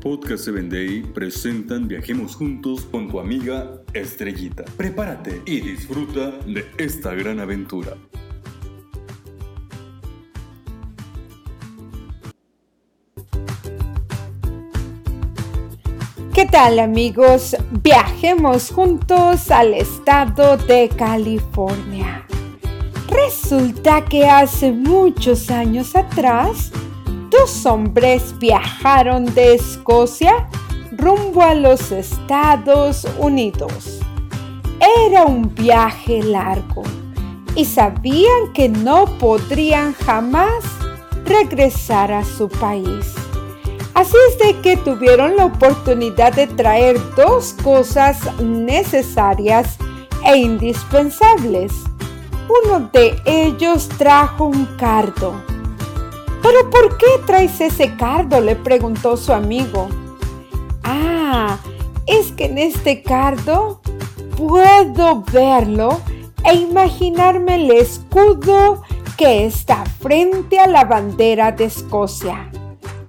Podcast 7 Day presentan Viajemos Juntos con tu amiga Estrellita. Prepárate y disfruta de esta gran aventura. ¿Qué tal amigos? Viajemos juntos al estado de California. Resulta que hace muchos años atrás, dos hombres viajaron de Escocia rumbo a los Estados Unidos. Era un viaje largo y sabían que no podrían jamás regresar a su país. Así es de que tuvieron la oportunidad de traer dos cosas necesarias e indispensables. Uno de ellos trajo un cardo. ¿Pero por qué traes ese cardo? le preguntó su amigo. Ah, es que en este cardo puedo verlo e imaginarme el escudo que está frente a la bandera de Escocia.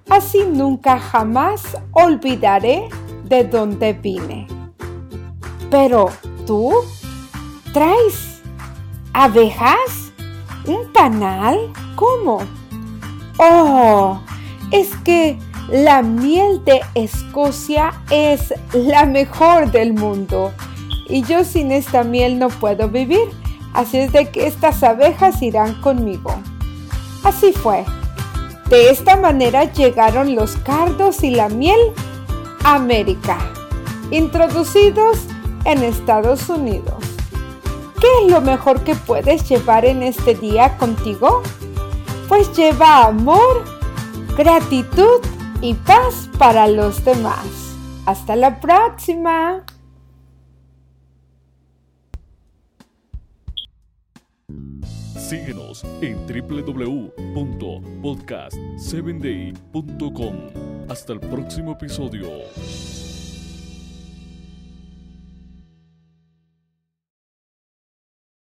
Así nunca jamás olvidaré de dónde vine. Pero tú traes abejas, un panal, ¿cómo? Oh, es que la miel de Escocia es la mejor del mundo y yo sin esta miel no puedo vivir, así es de que estas abejas irán conmigo. Así fue. De esta manera llegaron los cardos y la miel a América, introducidos en Estados Unidos. ¿Qué es lo mejor que puedes llevar en este día contigo? Pues lleva amor, gratitud y paz para los demás. Hasta la próxima. Síguenos en www.podcast7day.com. Hasta el próximo episodio.